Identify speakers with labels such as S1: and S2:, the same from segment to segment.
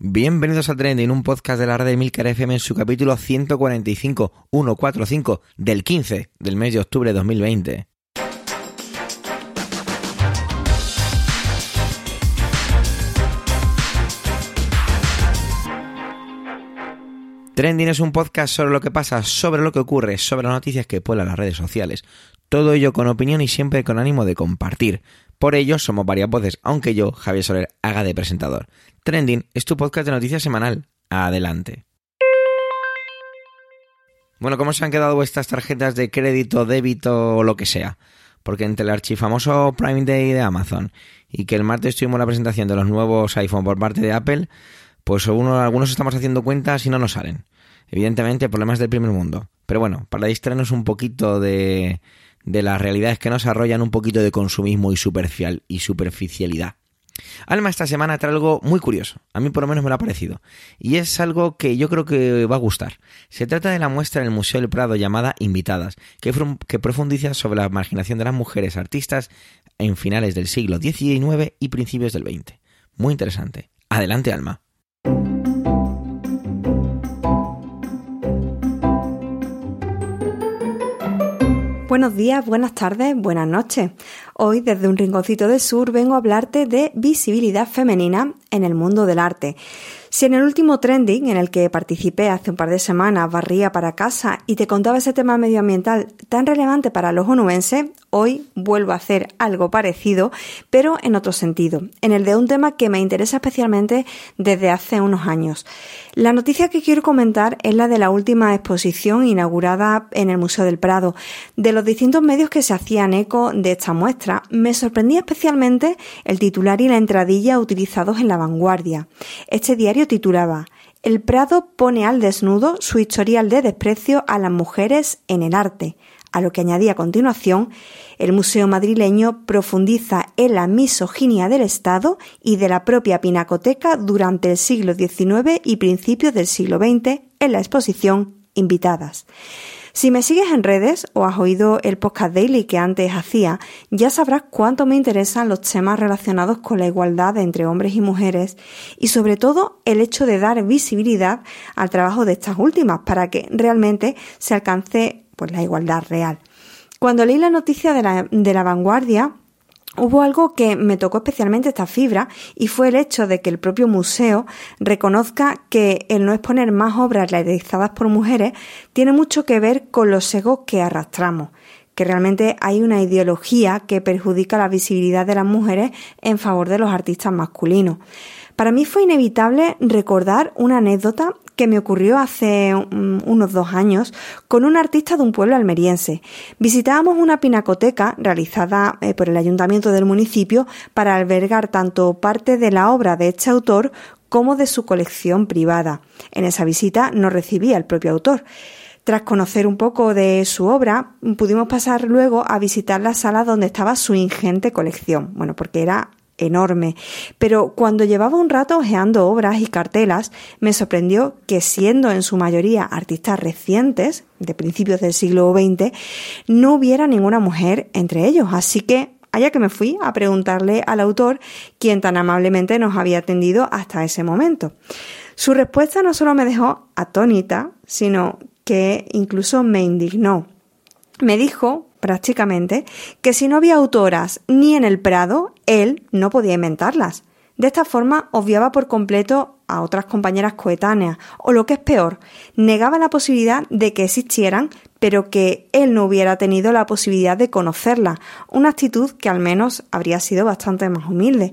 S1: Bienvenidos a Trending, un podcast de la red de Milcar FM en su capítulo 145, 145 del 15 del mes de octubre de 2020. Trending es un podcast sobre lo que pasa, sobre lo que ocurre, sobre las noticias que pueblan las redes sociales. Todo ello con opinión y siempre con ánimo de compartir. Por ello somos varias voces, aunque yo, Javier Soler, haga de presentador. Trending es tu podcast de noticias semanal. Adelante. Bueno, ¿cómo se han quedado vuestras tarjetas de crédito, débito o lo que sea? Porque entre el archifamoso Prime Day de Amazon y que el martes tuvimos la presentación de los nuevos iPhone por parte de Apple, pues uno, algunos estamos haciendo cuentas y no nos salen. Evidentemente, problemas del primer mundo. Pero bueno, para distraernos un poquito de, de las realidades que nos arrollan, un poquito de consumismo y, superficial, y superficialidad. Alma esta semana trae algo muy curioso, a mí por lo menos me lo ha parecido, y es algo que yo creo que va a gustar. Se trata de la muestra en el Museo del Prado llamada Invitadas, que, que profundiza sobre la marginación de las mujeres artistas en finales del siglo XIX y principios del XX. Muy interesante. Adelante, Alma.
S2: Buenos días, buenas tardes, buenas noches. Hoy desde un rinconcito del sur vengo a hablarte de visibilidad femenina en el mundo del arte. Si en el último trending en el que participé hace un par de semanas barría para casa y te contaba ese tema medioambiental tan relevante para los onubenses, hoy vuelvo a hacer algo parecido, pero en otro sentido, en el de un tema que me interesa especialmente desde hace unos años. La noticia que quiero comentar es la de la última exposición inaugurada en el Museo del Prado. De los distintos medios que se hacían eco de esta muestra, me sorprendía especialmente el titular y la entradilla utilizados en la vanguardia. Este diario titulaba El Prado pone al desnudo su historial de desprecio a las mujeres en el arte, a lo que añadía a continuación, el Museo madrileño profundiza en la misoginia del Estado y de la propia pinacoteca durante el siglo XIX y principios del siglo XX en la exposición Invitadas. Si me sigues en redes o has oído el podcast daily que antes hacía, ya sabrás cuánto me interesan los temas relacionados con la igualdad entre hombres y mujeres y sobre todo el hecho de dar visibilidad al trabajo de estas últimas para que realmente se alcance pues, la igualdad real. Cuando leí la noticia de la, de la vanguardia, Hubo algo que me tocó especialmente esta fibra y fue el hecho de que el propio museo reconozca que el no exponer más obras realizadas por mujeres tiene mucho que ver con los egos que arrastramos, que realmente hay una ideología que perjudica la visibilidad de las mujeres en favor de los artistas masculinos. Para mí fue inevitable recordar una anécdota que me ocurrió hace unos dos años con un artista de un pueblo almeriense. Visitábamos una pinacoteca realizada eh, por el ayuntamiento del municipio para albergar tanto parte de la obra de este autor como de su colección privada. En esa visita nos recibía el propio autor. Tras conocer un poco de su obra, pudimos pasar luego a visitar la sala donde estaba su ingente colección. Bueno, porque era enorme. Pero cuando llevaba un rato ojeando obras y cartelas, me sorprendió que siendo en su mayoría artistas recientes, de principios del siglo XX, no hubiera ninguna mujer entre ellos. Así que allá que me fui a preguntarle al autor quien tan amablemente nos había atendido hasta ese momento. Su respuesta no solo me dejó atónita, sino que incluso me indignó. Me dijo prácticamente, que si no había autoras ni en el Prado, él no podía inventarlas. De esta forma obviaba por completo a otras compañeras coetáneas, o lo que es peor, negaba la posibilidad de que existieran, pero que él no hubiera tenido la posibilidad de conocerlas, una actitud que al menos habría sido bastante más humilde.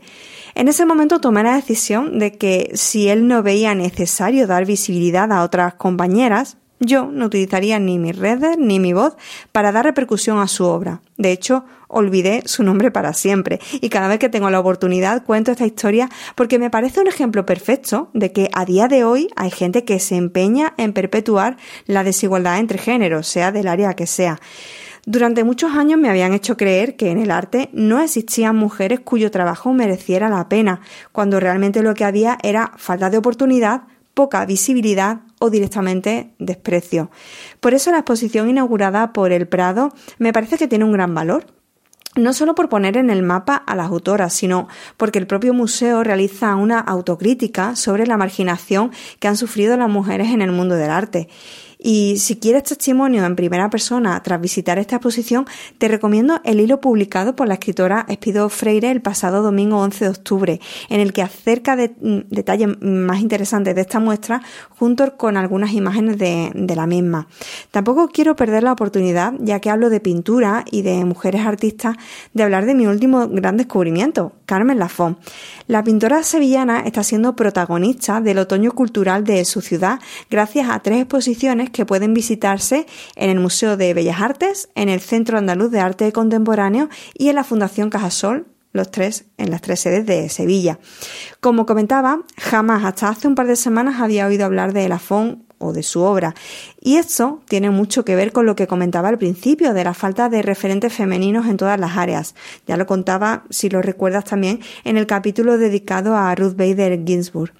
S2: En ese momento tomé la decisión de que si él no veía necesario dar visibilidad a otras compañeras, yo no utilizaría ni mis redes ni mi voz para dar repercusión a su obra. De hecho, olvidé su nombre para siempre y cada vez que tengo la oportunidad cuento esta historia porque me parece un ejemplo perfecto de que a día de hoy hay gente que se empeña en perpetuar la desigualdad entre géneros, sea del área que sea. Durante muchos años me habían hecho creer que en el arte no existían mujeres cuyo trabajo mereciera la pena, cuando realmente lo que había era falta de oportunidad, poca visibilidad o directamente desprecio. Por eso la exposición inaugurada por el Prado me parece que tiene un gran valor. no solo por poner en el mapa a las autoras, sino porque el propio museo realiza una autocrítica sobre la marginación que han sufrido las mujeres en el mundo del arte. Y si quieres testimonio en primera persona tras visitar esta exposición, te recomiendo el hilo publicado por la escritora Espido Freire el pasado domingo 11 de octubre, en el que acerca de mm, detalles más interesantes de esta muestra junto con algunas imágenes de, de la misma. Tampoco quiero perder la oportunidad, ya que hablo de pintura y de mujeres artistas, de hablar de mi último gran descubrimiento, Carmen Lafont. La pintora sevillana está siendo protagonista del otoño cultural de su ciudad gracias a tres exposiciones que pueden visitarse en el Museo de Bellas Artes, en el Centro Andaluz de Arte Contemporáneo y en la Fundación Cajasol, los tres en las tres sedes de Sevilla. Como comentaba, jamás hasta hace un par de semanas había oído hablar de Lafont o de su obra. Y esto tiene mucho que ver con lo que comentaba al principio, de la falta de referentes femeninos en todas las áreas. Ya lo contaba, si lo recuerdas también, en el capítulo dedicado a Ruth Bader Ginsburg.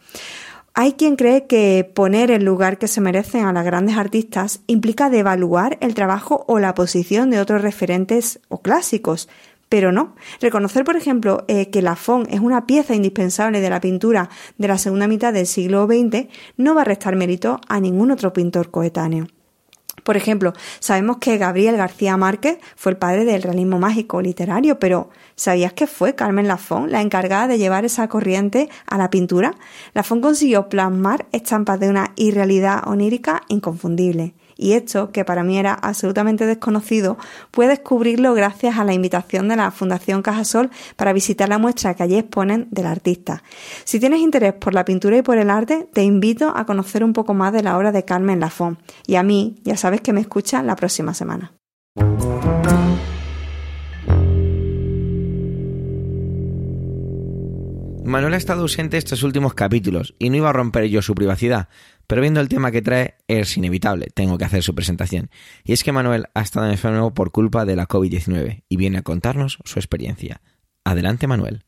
S2: Hay quien cree que poner el lugar que se merecen a las grandes artistas implica devaluar el trabajo o la posición de otros referentes o clásicos, pero no. Reconocer, por ejemplo, eh, que la Font es una pieza indispensable de la pintura de la segunda mitad del siglo XX no va a restar mérito a ningún otro pintor coetáneo. Por ejemplo, sabemos que Gabriel García Márquez fue el padre del realismo mágico literario, pero ¿sabías que fue Carmen Lafont la encargada de llevar esa corriente a la pintura? Lafont consiguió plasmar estampas de una irrealidad onírica inconfundible. Y esto, que para mí era absolutamente desconocido, puede descubrirlo gracias a la invitación de la Fundación Cajasol para visitar la muestra que allí exponen del artista. Si tienes interés por la pintura y por el arte, te invito a conocer un poco más de la obra de Carmen Lafont. Y a mí, ya sabes que me escuchan la próxima semana.
S1: Manuel ha estado ausente estos últimos capítulos y no iba a romper yo su privacidad, pero viendo el tema que trae es inevitable, tengo que hacer su presentación. Y es que Manuel ha estado enfermo por culpa de la COVID-19 y viene a contarnos su experiencia. Adelante Manuel.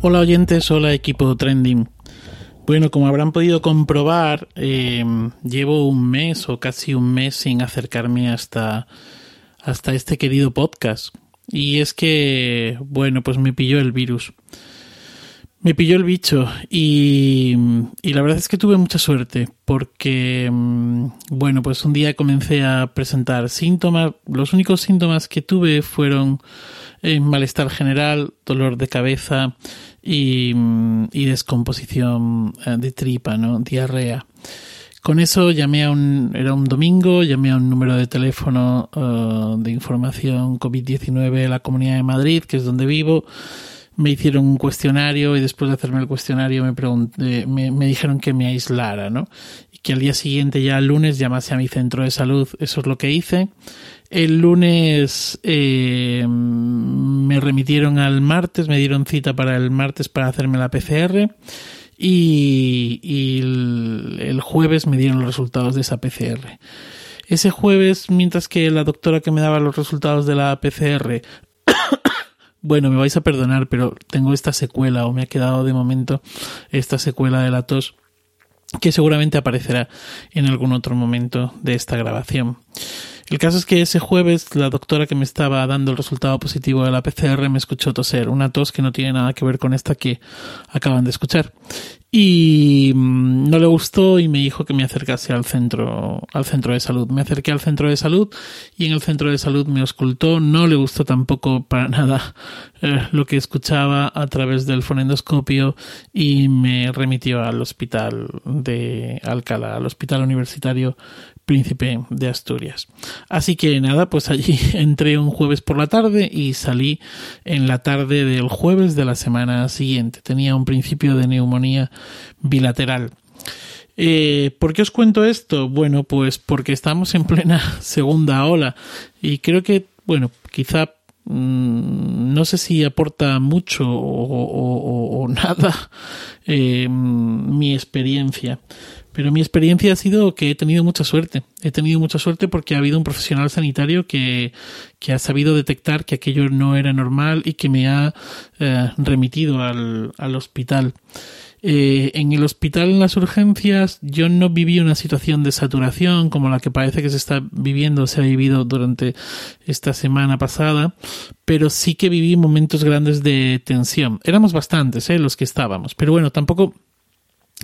S3: Hola oyentes, hola equipo Trending. Bueno, como habrán podido comprobar, eh, llevo un mes o casi un mes sin acercarme hasta, hasta este querido podcast. Y es que, bueno, pues me pilló el virus. Me pilló el bicho y, y, la verdad es que tuve mucha suerte porque, mm, bueno, pues un día comencé a presentar síntomas. Los únicos síntomas que tuve fueron eh, malestar general, dolor de cabeza, y, y descomposición eh, de tripa, ¿no? Diarrea. Con eso llamé a un, era un domingo, llamé a un número de teléfono uh, de información COVID-19 de la Comunidad de Madrid, que es donde vivo. Me hicieron un cuestionario y después de hacerme el cuestionario me, pregunté, me, me dijeron que me aislara, ¿no? Y que al día siguiente, ya el lunes, llamase a mi centro de salud. Eso es lo que hice. El lunes eh, me remitieron al martes, me dieron cita para el martes para hacerme la PCR y, el, jueves me dieron los resultados de esa PCR. Ese jueves, mientras que la doctora que me daba los resultados de la PCR bueno, me vais a perdonar, pero tengo esta secuela o me ha quedado de momento esta secuela de la tos que seguramente aparecerá en algún otro momento de esta grabación. El caso es que ese jueves la doctora que me estaba dando el resultado positivo de la PCR me escuchó toser, una tos que no tiene nada que ver con esta que acaban de escuchar. Y mm, no le gustó y me dijo que me acercase al centro al centro de salud. Me acerqué al centro de salud y en el centro de salud me oscultó no le gustó tampoco para nada eh, lo que escuchaba a través del fonendoscopio y me remitió al hospital de Alcalá al hospital universitario príncipe de Asturias. Así que nada, pues allí entré un jueves por la tarde y salí en la tarde del jueves de la semana siguiente. Tenía un principio de neumonía bilateral. Eh, ¿Por qué os cuento esto? Bueno, pues porque estamos en plena segunda ola y creo que, bueno, quizá no sé si aporta mucho o, nada eh, mi experiencia Pero mi experiencia ha sido que he tenido mucha suerte. He tenido mucha suerte porque ha habido un profesional sanitario que, que ha sabido detectar que aquello no era normal y que me ha eh, remitido al, al hospital. Eh, en el hospital, en las urgencias, yo no viví una situación de saturación como la que parece que se está viviendo, se ha vivido durante esta semana pasada, pero sí que viví momentos grandes de tensión. Éramos bastantes, eh, los que estábamos, pero bueno, tampoco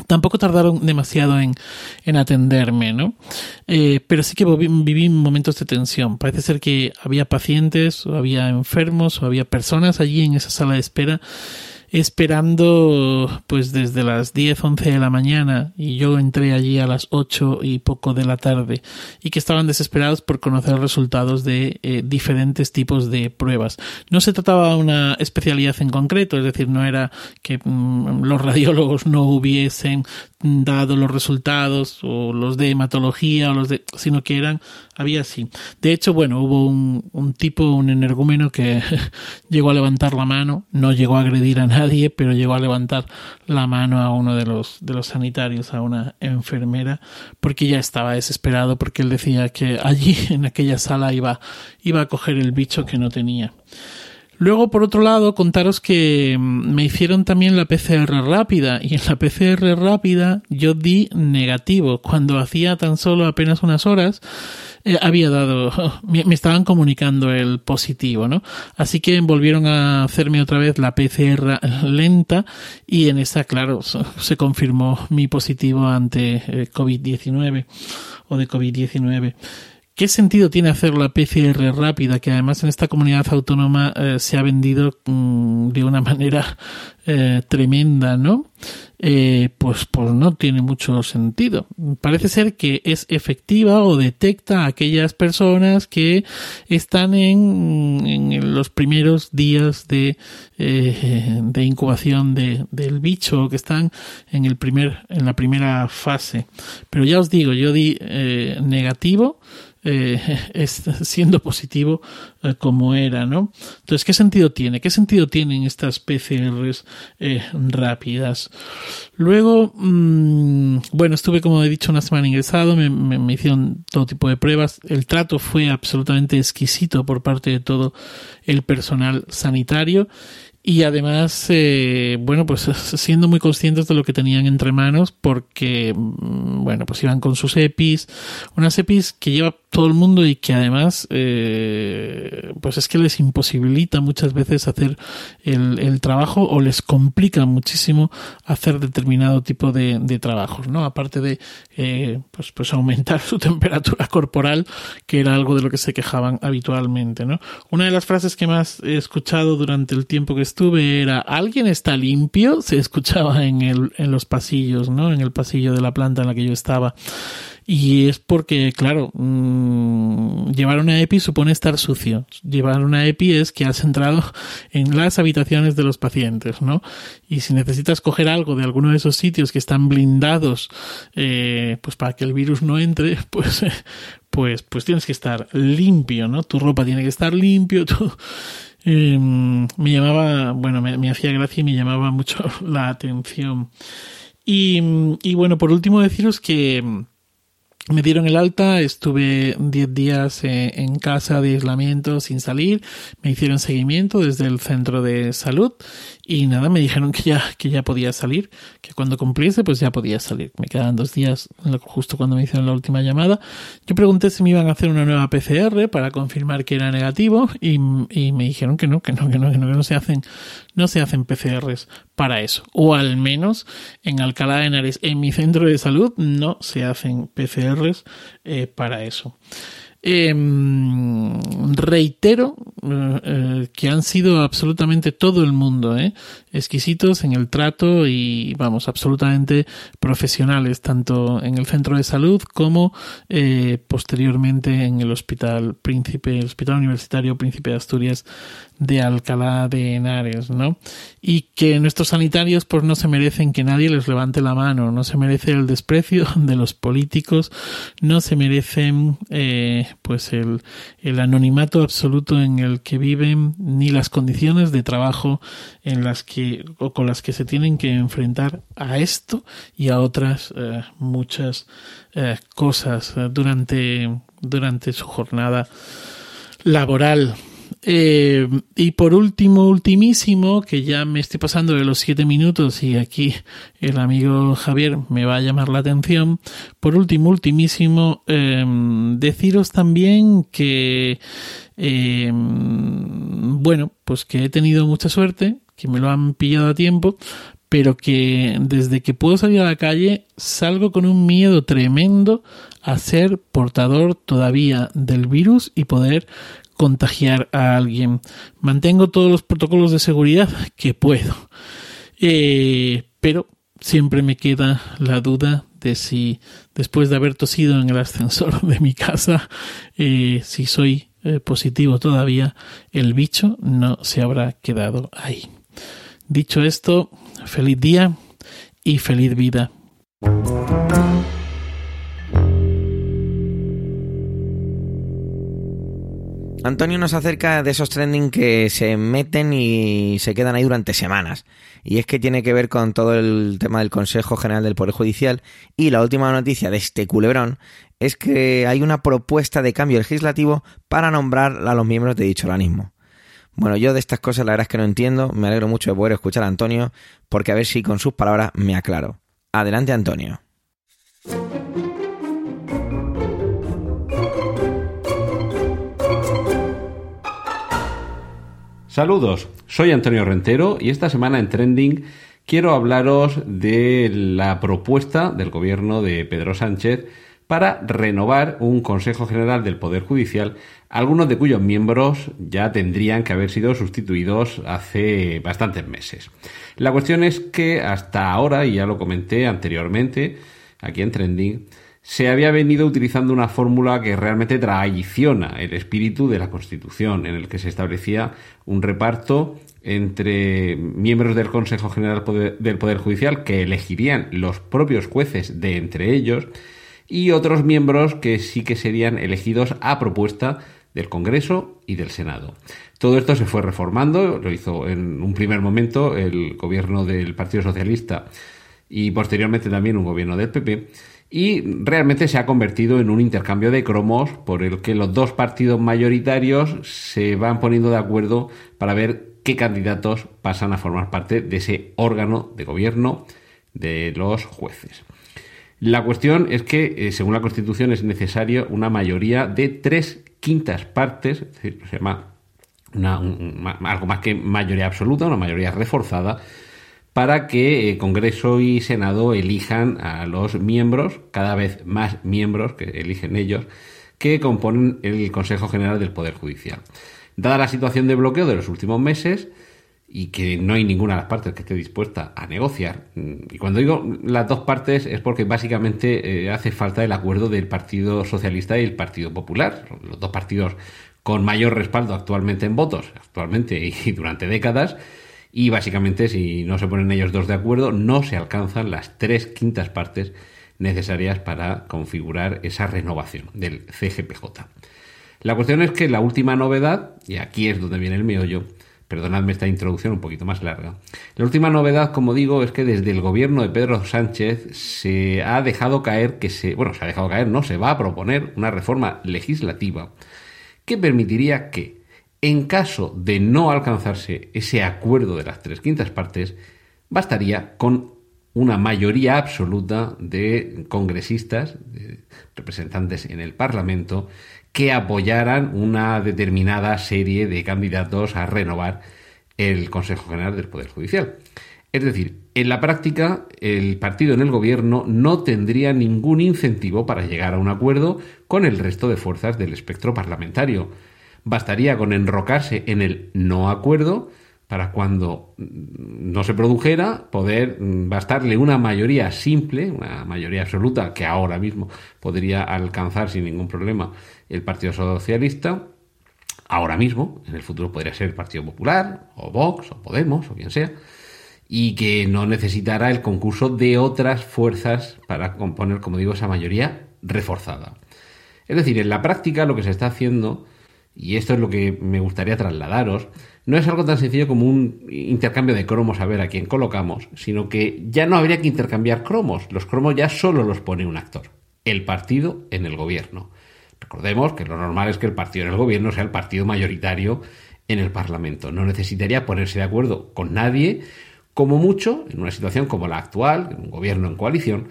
S3: tampoco tardaron demasiado en, en atenderme, ¿no? Eh, pero sí que viví momentos de tensión. Parece ser que había pacientes, o había enfermos, o había personas allí en esa sala de espera esperando pues desde las 10, 11 de la mañana y yo entré allí a las 8 y poco de la tarde y que estaban desesperados por conocer resultados de eh, diferentes tipos de pruebas. No se trataba de una especialidad en concreto, es decir, no era que mm, los radiólogos no hubiesen dado los resultados o los de hematología o los de sino que eran había así de hecho bueno hubo un, un tipo un energúmeno que llegó a levantar la mano no llegó a agredir a nadie pero llegó a levantar la mano a uno de los de los sanitarios a una enfermera porque ya estaba desesperado porque él decía que allí en aquella sala iba iba a coger el bicho que no tenía Luego, por otro lado, contaros que mm, me hicieron también la PCR rápida y en la PCR rápida yo di negativo. Cuando hacía tan solo apenas unas horas eh, había dado, me, estaban comunicando el positivo, ¿no? Así que volvieron a hacerme otra vez la PCR lenta y en esa, claro, se confirmó mi positivo ante eh, COVID-19 o de COVID-19. ¿Qué sentido tiene hacer la PCR rápida, que además en esta comunidad autónoma eh, se ha vendido mm, de una manera eh, tremenda, ¿no? Eh, pues, pues no tiene mucho sentido. Parece ser que es efectiva o detecta a aquellas personas que están en, en los primeros días de, de incubación de, del bicho, que están en el primer, en la primera fase. Pero ya os digo, yo di negativo eh, siendo positivo eh, como era, ¿no? Entonces, ¿qué sentido tiene? ¿Qué sentido tienen estas PCRs eh, rápidas? Luego, mmm, bueno, estuve, como he dicho, una semana ingresado, me, hicieron todo tipo de pruebas. El trato fue absolutamente exquisito por parte de todo el personal sanitario y además, eh, bueno, pues siendo muy conscientes de lo que tenían entre manos, porque, mm, bueno, pues iban con sus EPIs, unas EPIs que lleva todo el mundo y que además, eh, pues es que les imposibilita muchas veces hacer el, trabajo o les complica muchísimo hacer determinado tipo de, de trabajos, ¿no? Aparte de, eh, pues, pues aumentar su temperatura corporal, que era algo de lo que se quejaban habitualmente, ¿no? Una de las frases que más he escuchado durante el tiempo que estuve era ¿alguien está limpio? se escuchaba en el, en los pasillos, ¿no? En el pasillo de la planta en la que yo estaba. Y es porque, claro, mmm, llevar una EPI supone estar sucio. Llevar una EPI es que has entrado en las habitaciones de los pacientes, ¿no? Y si necesitas coger algo de alguno de esos sitios que están blindados, eh, pues para que el virus no entre, pues, pues, pues tienes que estar limpio, ¿no? Tu ropa tiene que estar limpio, tu, eh, me llamaba, bueno, me, me, hacía gracia y me llamaba mucho la atención. Y, y bueno, por último deciros que me dieron el alta, estuve 10 días eh, en casa de aislamiento sin salir, me hicieron seguimiento desde el centro de salud y nada, me dijeron que ya, que ya podía salir, que cuando cumpliese pues ya podía salir. Me quedaban dos días justo cuando me hicieron la última llamada. Yo pregunté si me iban a hacer una nueva PCR para confirmar que era negativo y, y me dijeron que no, que no, que no, que no, que no se hacen, no se hacen PCRs para eso. O al menos en Alcalá de Henares, en mi centro de salud, no se hacen PCRs eh, para eso. Eh, reitero eh, eh, que han sido absolutamente todo el mundo exquisitos en el trato y vamos absolutamente profesionales tanto en el centro de salud como eh, posteriormente en el hospital príncipe el hospital universitario príncipe de Asturias de Alcalá de Henares, ¿no? Y que nuestros sanitarios pues no se merecen que nadie les levante la mano, no se merece el desprecio de los políticos, no se merecen eh, pues el, el anonimato absoluto en el que viven, ni las condiciones de trabajo en las que que con las que se tienen que enfrentar a esto y a otras eh, muchas eh, cosas durante durante su jornada laboral. Eh, y por último, ultimísimo, que ya me estoy pasando de los siete minutos y aquí el amigo Javier me va a llamar la atención. Por último, ultimísimo, em, deciros también que, em, bueno, pues que he tenido mucha suerte, que me lo han pillado a tiempo, pero que desde que puedo salir a la calle salgo con un miedo tremendo a ser portador todavía del virus y poder contagiar a alguien. Mantengo todos los protocolos de seguridad que puedo. Eh, pero siempre me queda la duda de si después de haber tosido en el ascensor de mi casa, eh, si soy eh, positivo todavía, el bicho no se habrá quedado ahí. Dicho esto, feliz día y feliz vida.
S1: Antonio nos acerca de esos trending que se meten y se quedan ahí durante semanas. Y es que tiene que ver con todo el tema del Consejo General del Poder Judicial. Y la última noticia de este culebrón es que hay una propuesta de cambio legislativo para nombrar a los miembros de dicho organismo. Bueno, yo de estas cosas la verdad es que no entiendo. Me alegro mucho de poder escuchar a Antonio, porque a ver si con sus palabras me aclaro. Adelante, Antonio.
S4: Saludos, soy Antonio Rentero y esta semana en Trending quiero hablaros de la propuesta del gobierno de Pedro Sánchez para renovar un Consejo General del Poder Judicial, algunos de cuyos miembros ya tendrían que haber sido sustituidos hace bastantes meses. La cuestión es que hasta ahora, y ya lo comenté anteriormente aquí en Trending, se había venido utilizando una fórmula que realmente traiciona el espíritu de la Constitución, en el que se establecía un reparto entre miembros del Consejo General del Poder Judicial que elegirían los propios jueces de entre ellos y otros miembros que sí que serían elegidos a propuesta del Congreso y del Senado. Todo esto se fue reformando, lo hizo en un primer momento el gobierno del Partido Socialista y posteriormente también un gobierno del PP y realmente se ha convertido en un intercambio de cromos por el que los dos partidos mayoritarios se van poniendo de acuerdo para ver qué candidatos pasan a formar parte de ese órgano de gobierno de los jueces. La cuestión es que, eh, según la Constitución, es necesario una mayoría de tres quintas partes, es decir, se llama algo más que mayoría absoluta, una mayoría reforzada, para que eh, Congreso y Senado elijan a los miembros, cada vez más miembros que eligen ellos, que componen el Consejo General del Poder Judicial. Dada la situación de bloqueo de los últimos meses, y que no hay ninguna de las partes que esté dispuesta a negociar. Mm, y cuando digo las dos partes es porque básicamente eh, hace falta el acuerdo del Partido Socialista y el Partido Popular, los dos partidos con mayor respaldo actualmente en votos, actualmente y durante décadas, y básicamente si no se ponen ellos dos de acuerdo no se alcanzan las tres quintas partes necesarias para configurar esa renovación del CGPJ. La cuestión es que la última novedad, y aquí es donde viene el meollo, perdonadme esta introducción un poquito más larga, la última novedad, como digo, es que desde el gobierno de Pedro Sánchez se ha dejado caer que se, bueno, se ha dejado caer, no, se va a proponer una reforma legislativa que permitiría que en caso de no alcanzarse ese acuerdo de las tres quintas partes, bastaría con una mayoría absoluta de congresistas, representantes en el Parlamento, que apoyaran una determinada serie de candidatos a renovar el Consejo General del Poder Judicial. Es decir, en la práctica, el partido en el gobierno no tendría ningún incentivo para llegar a un acuerdo con el resto de fuerzas del espectro parlamentario bastaría con enrocarse en el no acuerdo para cuando no se produjera poder mm, bastarle una mayoría simple, una mayoría absoluta que ahora mismo podría alcanzar sin ningún problema el Partido Socialista, ahora mismo, en el futuro podría ser el Partido Popular, o Vox, o Podemos, o quien sea, y que no necesitará el concurso de otras fuerzas para componer, como digo, esa mayoría reforzada. Es decir, en la práctica lo que se está haciendo y esto es lo que me gustaría trasladaros, no es algo tan sencillo como un intercambio de cromos a ver a quién colocamos, sino que ya no habría que intercambiar cromos. Los cromos ya solo los pone un actor, el partido en el gobierno. Recordemos que lo normal es que el partido en el gobierno sea el partido mayoritario en el Parlamento. No necesitaría ponerse de acuerdo con nadie, como mucho, en una situación como la actual, en un gobierno en coalición,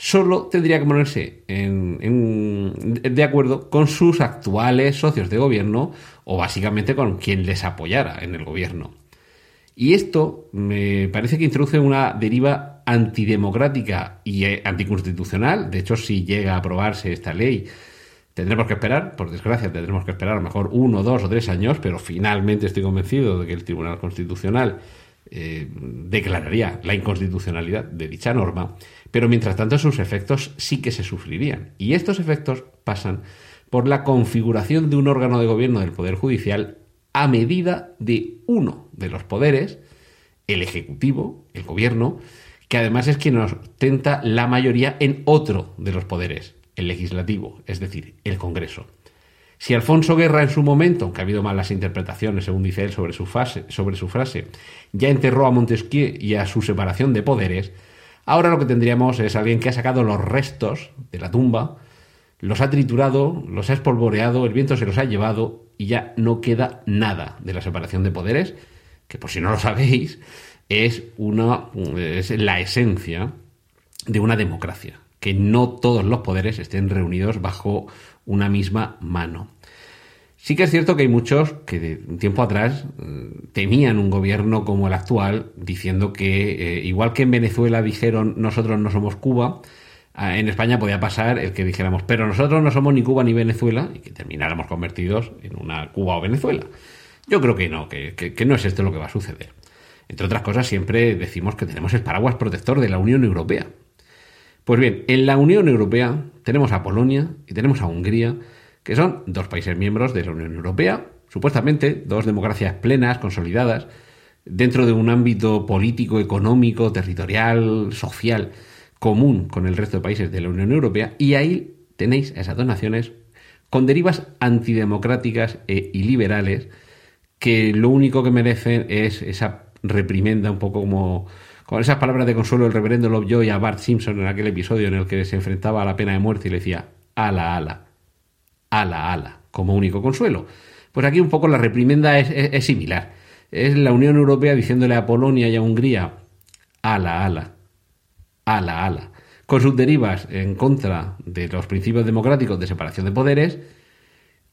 S4: solo tendría que ponerse de acuerdo con sus actuales socios de gobierno o básicamente con quien les apoyara en el gobierno. Y esto me parece que introduce una deriva antidemocrática y eh, anticonstitucional. De hecho, si llega a aprobarse esta ley, tendremos que esperar, por desgracia, tendremos que esperar a lo mejor uno, dos o tres años, pero finalmente estoy convencido de que el Tribunal Constitucional eh, declararía la inconstitucionalidad de dicha norma, pero mientras tanto sus efectos sí que se sufrirían. Y estos efectos pasan por la configuración de un órgano de gobierno del Poder Judicial a medida de uno de los poderes, el Ejecutivo, el Gobierno, que además es quien ostenta la mayoría en otro de los poderes, el Legislativo, es decir, el Congreso. Si Alfonso Guerra en su momento, aunque ha habido malas interpretaciones, según dice él, sobre su, sobre su frase, ya enterró a Montesquieu y a su separación de poderes, ahora lo que tendríamos es alguien que ha sacado los restos de la tumba, los ha triturado, los ha espolvoreado, el viento se los ha llevado y ya no queda nada de la separación de poderes, que por si no lo sabéis, es, una, es la esencia de una democracia, que no todos los poderes estén reunidos bajo una misma mano. Sí que es cierto que hay muchos que un tiempo atrás mm, temían un gobierno como el actual, diciendo que, eh, igual que en Venezuela dijeron nosotros no somos Cuba, en España podía pasar el que dijéramos, pero nosotros no somos ni Cuba ni Venezuela, y que termináramos convertidos en una Cuba o Venezuela. Yo creo que no, que, que no es esto lo que va a suceder. Entre otras cosas, siempre decimos que tenemos el paraguas protector de la Unión Europea. Pues bien, en la Unión Europea tenemos a Polonia y tenemos a Hungría, que son dos países miembros de la Unión Europea, supuestamente dos democracias plenas, consolidadas, dentro de un ámbito político, económico, territorial, social, común con el resto de países de la Unión Europea, y ahí tenéis a esas dos naciones con derivas antidemocráticas e iliberales que lo único que merecen es esa reprimenda un poco como con esas palabras de consuelo del reverendo Lovejoy a Bart Simpson en aquel episodio en el que se enfrentaba a la pena de muerte y le decía ala, ala, ala, ala, como único consuelo. Pues aquí un poco la reprimenda es, similar. Es la Unión Europea diciéndole a Polonia y a Hungría ala, ala, ala, ala, con sus derivas en contra de los principios democráticos de separación de poderes.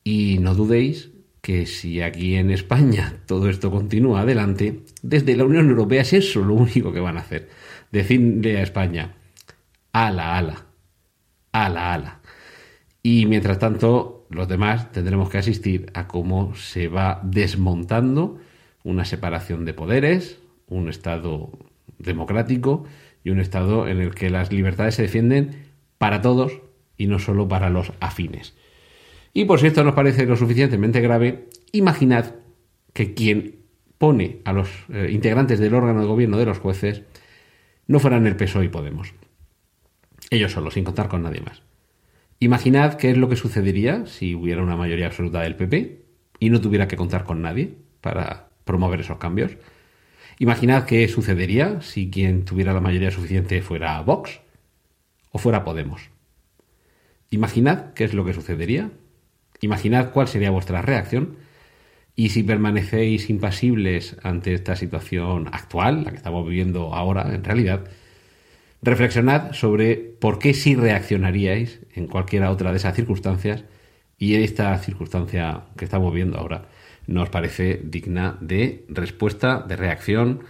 S4: Y no dudéis que si aquí en España todo esto continúa adelante, desde la Unión Europea es eso lo único que van a hacer. Decirle a España, ala, ala, ala, ala. Y mientras tanto, los demás tendremos que asistir a cómo se va desmontando una separación de poderes, un Estado democrático y un Estado en el que las libertades se defienden para todos y no solo para los afines. Y por si esto nos parece lo suficientemente grave, imaginad que quien pone a los eh, integrantes del órgano de gobierno de los jueces no fueran el PSOE y Podemos. Ellos solo, sin contar con nadie más. Imaginad qué es lo que sucedería si hubiera una mayoría absoluta del PP y no tuviera que contar con nadie para promover esos cambios. Imaginad qué sucedería si quien tuviera la mayoría suficiente fuera Vox o fuera Podemos. Imaginad qué es lo que sucedería Imaginad cuál sería vuestra reacción y si permanecéis impasibles ante esta situación actual, la que estamos viviendo ahora en realidad, reflexionad sobre por qué sí reaccionaríais en cualquiera otra de esas circunstancias y esta circunstancia que estamos viendo ahora nos parece digna de respuesta, de reacción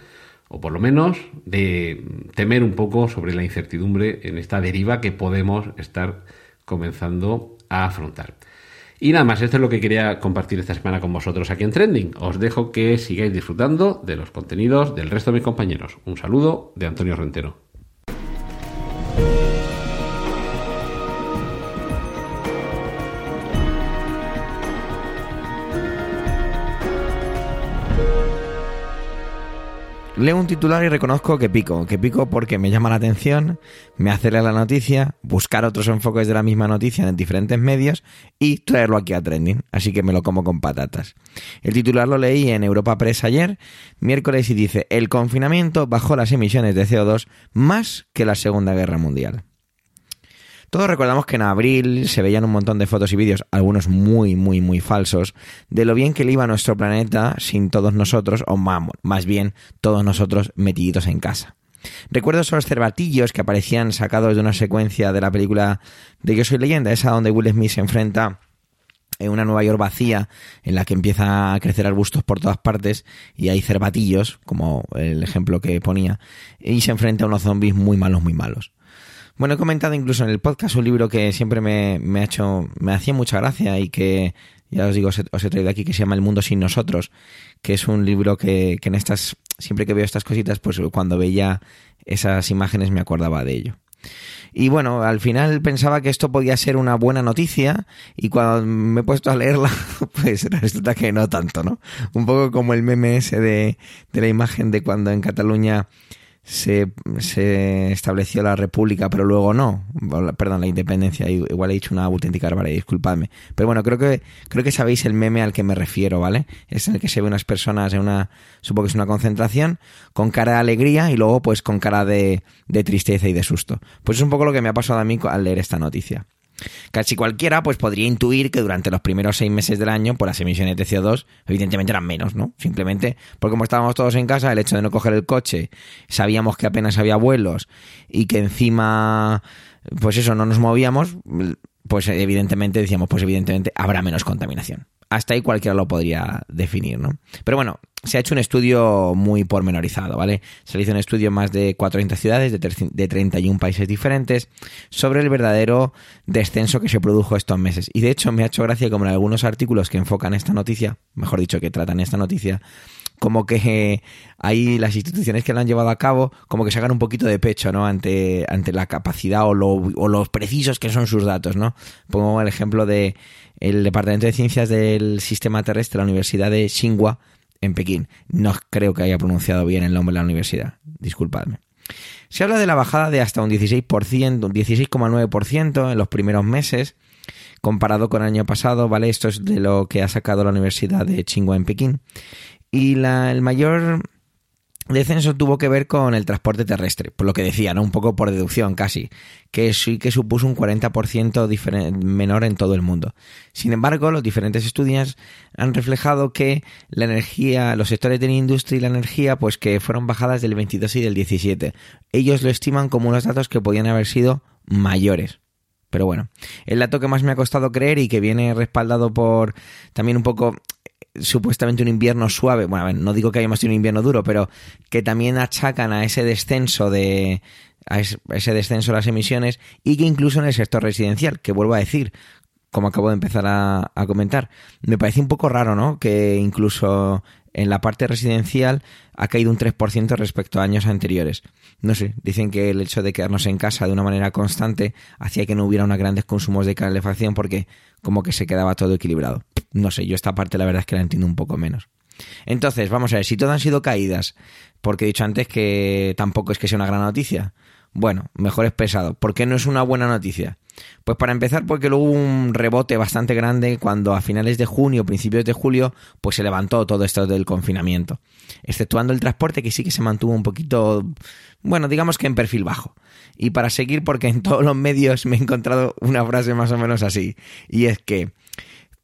S4: o por lo menos de temer un poco sobre la incertidumbre en esta deriva que podemos estar comenzando a afrontar. Y nada más, esto es lo que quería compartir esta semana con vosotros aquí en Trending. Os dejo que sigáis disfrutando de los contenidos del resto de mis compañeros. Un saludo de Antonio Rentero.
S1: Leo un titular y reconozco que pico, que pico porque me llama la atención, me acelera la noticia, buscar otros enfoques de la misma noticia en diferentes medios y traerlo aquí a trending, así que me lo como con patatas. El titular lo leí en Europa Press ayer, miércoles, y dice, el confinamiento bajó las emisiones de CO2 más que la Segunda Guerra Mundial. Todos recordamos que en abril se veían un montón de fotos y vídeos, algunos muy, muy, muy falsos, de lo bien que le iba a nuestro planeta sin todos nosotros, o más bien todos nosotros metiditos en casa. Recuerdo esos cervatillos que aparecían sacados de una secuencia de la película de Yo Soy Leyenda, esa donde Will Smith se enfrenta en una Nueva York vacía en la que empieza a crecer arbustos por todas partes y hay cervatillos, como el ejemplo que ponía, y se enfrenta a unos zombies muy malos, muy malos. Bueno, he comentado incluso en el podcast un libro que siempre me, ha hecho, me hacía mucha gracia y que, ya os digo, os he, traído aquí, que se llama El mundo sin nosotros, que es un libro que, que en estas, siempre que veo estas cositas, pues cuando veía esas imágenes me acordaba de ello. Y bueno, al final pensaba que esto podía ser una buena noticia y cuando me he puesto a leerla, pues resulta que no tanto, ¿no? Un poco como el meme ese de, de la imagen de cuando en Cataluña se, se, estableció la república, pero luego no, perdón, la independencia, igual he dicho una auténtica barbaridad, disculpadme. Pero bueno, creo que, creo que sabéis el meme al que me refiero, ¿vale? Es en el que se ve unas personas en una, supongo que es una concentración, con cara de alegría y luego pues con cara de, de tristeza y de susto. Pues es un poco lo que me ha pasado a mí al leer esta noticia. Casi cualquiera pues podría intuir que durante los primeros seis meses del año pues las emisiones de CO2 evidentemente eran menos, ¿no? Simplemente porque como estábamos todos en casa, el hecho de no coger el coche, sabíamos que apenas había vuelos y que encima pues eso, no nos movíamos, pues evidentemente decíamos pues evidentemente habrá menos contaminación hasta ahí cualquiera lo podría definir, ¿no? Pero bueno, se ha hecho un estudio muy pormenorizado, ¿vale? Se hizo un estudio en más de 400 ciudades de 31 países diferentes sobre el verdadero descenso que se produjo estos meses. Y de hecho me ha hecho gracia como en algunos artículos que enfocan esta noticia, mejor dicho, que tratan esta noticia, como que hay las instituciones que lo han llevado a cabo, como que sacan un poquito de pecho, ¿no? Ante, ante la capacidad o, lo, o los precisos que son sus datos, ¿no? Pongo el ejemplo de el Departamento de Ciencias del Sistema Terrestre de la Universidad de Tsinghua en Pekín. No creo que haya pronunciado bien el nombre de la universidad. Disculpadme. Se habla de la bajada de hasta un 16%, un 16,9% en los primeros meses, comparado con el año pasado, ¿vale? Esto es de lo que ha sacado la Universidad de Tsinghua en Pekín. Y la, el mayor descenso tuvo que ver con el transporte terrestre, por lo que decía, ¿no? Un poco por deducción casi, que sí que supuso un 40% menor en todo el mundo. Sin embargo, los diferentes estudios han reflejado que la energía, los sectores de la industria y la energía, pues que fueron bajadas del 22 y del 17. Ellos lo estiman como unos datos que podían haber sido mayores. Pero bueno, el dato que más me ha costado creer y que viene respaldado por también un poco supuestamente un invierno suave, bueno, a ver, no digo que hayamos tenido un invierno duro, pero que también achacan a ese descenso de a ese descenso de las emisiones y que incluso en el sector residencial, que vuelvo a decir, como acabo de empezar a, comentar, me parece un poco raro, ¿no? Que incluso en la parte residencial ha caído un 3% respecto a años anteriores. No sé, dicen que el hecho de quedarnos en casa de una manera constante hacía que no hubiera unos grandes consumos de calefacción porque como que se quedaba todo equilibrado. No sé, yo esta parte la verdad es que la entiendo un poco menos. Entonces, vamos a ver, si todo han sido caídas, porque he dicho antes que tampoco es que sea una gran noticia. Bueno, mejor es pesado. ¿Por qué no es una buena noticia? Pues para empezar, porque luego hubo un rebote bastante grande cuando a finales de junio, principios de julio, pues se levantó todo esto del confinamiento. Exceptuando el transporte, que sí que se mantuvo un poquito, bueno, digamos que en perfil bajo. Y para seguir, porque en todos los medios me he encontrado una frase más o menos así. Y es que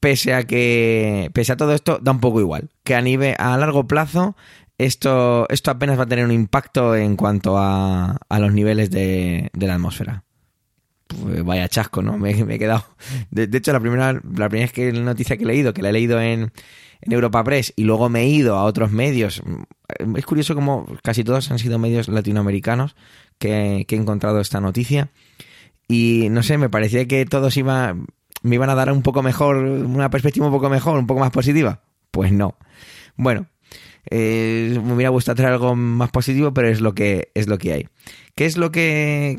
S1: pese a que, pese a todo esto, da un poco igual. Que a nivel, a largo plazo, esto, esto apenas va a tener un impacto en cuanto a, a los niveles de, de la atmósfera. Pues vaya chasco, ¿no? Me, he quedado. De, hecho, la primera, la primera vez que la noticia que he leído, que la he leído en, Europa Press y luego me he ido a otros medios. Es curioso como casi todos han sido medios latinoamericanos que, he encontrado esta noticia. Y no sé, me parecía que todos iban me iban a dar un poco mejor, una perspectiva un poco mejor, un poco más positiva. Pues no. Bueno, eh, me hubiera gustado traer algo más positivo, pero es lo que es lo que hay. ¿Qué es lo que,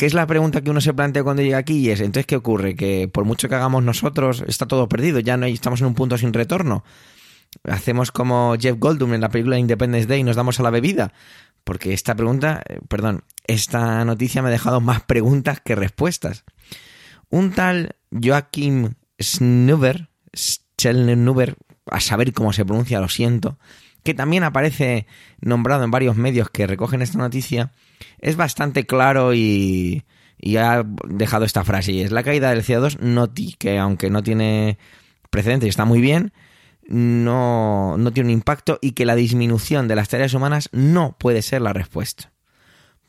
S1: qué es la pregunta que uno se plantea cuando llega aquí? Y es, entonces, ¿qué ocurre? Que por mucho que hagamos nosotros, está todo perdido, ya no estamos en un punto sin retorno. hacemos como Jeff Goldblum en la película Independence Day y nos damos a la bebida? Porque esta pregunta, eh, perdón, esta noticia me ha dejado más preguntas que respuestas. Un tal Joachim Schnuber, Schellnuber, a saber cómo se pronuncia, lo siento, que también aparece nombrado en varios medios que recogen esta noticia, es bastante claro y, y ha dejado esta frase, y es la caída del CO2 noti, que aunque no tiene precedentes y está muy bien, no, no tiene un impacto y que la disminución de las tareas humanas no puede ser la respuesta.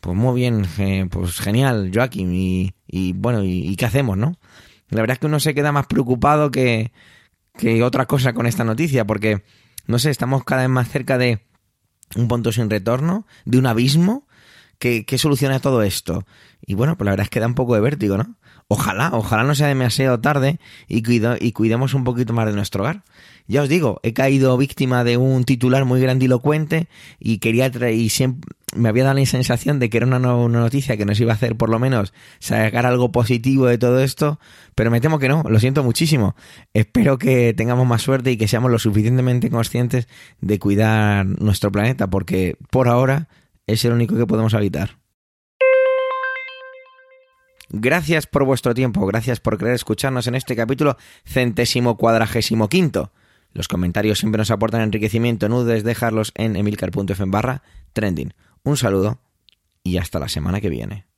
S1: Pues muy bien, pues genial, Joaquín, y, bueno, y, qué hacemos, no? La verdad es que uno se queda más preocupado que, que otra cosa con esta noticia, porque, no sé, estamos cada vez más cerca de un punto sin retorno, de un abismo, que, que soluciona todo esto. Y bueno, pues la verdad es que da un poco de vértigo, ¿no? Ojalá, ojalá no sea demasiado tarde y, y cuidemos un poquito más de nuestro hogar. Ya os digo, he caído víctima de un titular muy grandilocuente y quería y siempre me había dado la sensación de que era una, una, noticia que nos iba a hacer por lo menos sacar algo positivo de todo esto, pero me temo que no, lo siento muchísimo. Espero que tengamos más suerte y que seamos lo suficientemente conscientes de cuidar nuestro planeta, porque por ahora es el único que podemos habitar. Gracias por vuestro tiempo, gracias por querer escucharnos en este capítulo centésimo cuadragésimo quinto. Los comentarios siempre nos aportan enriquecimiento, no dudes dejarlos en emilcar.fm barra trending. Un saludo y hasta la semana que viene.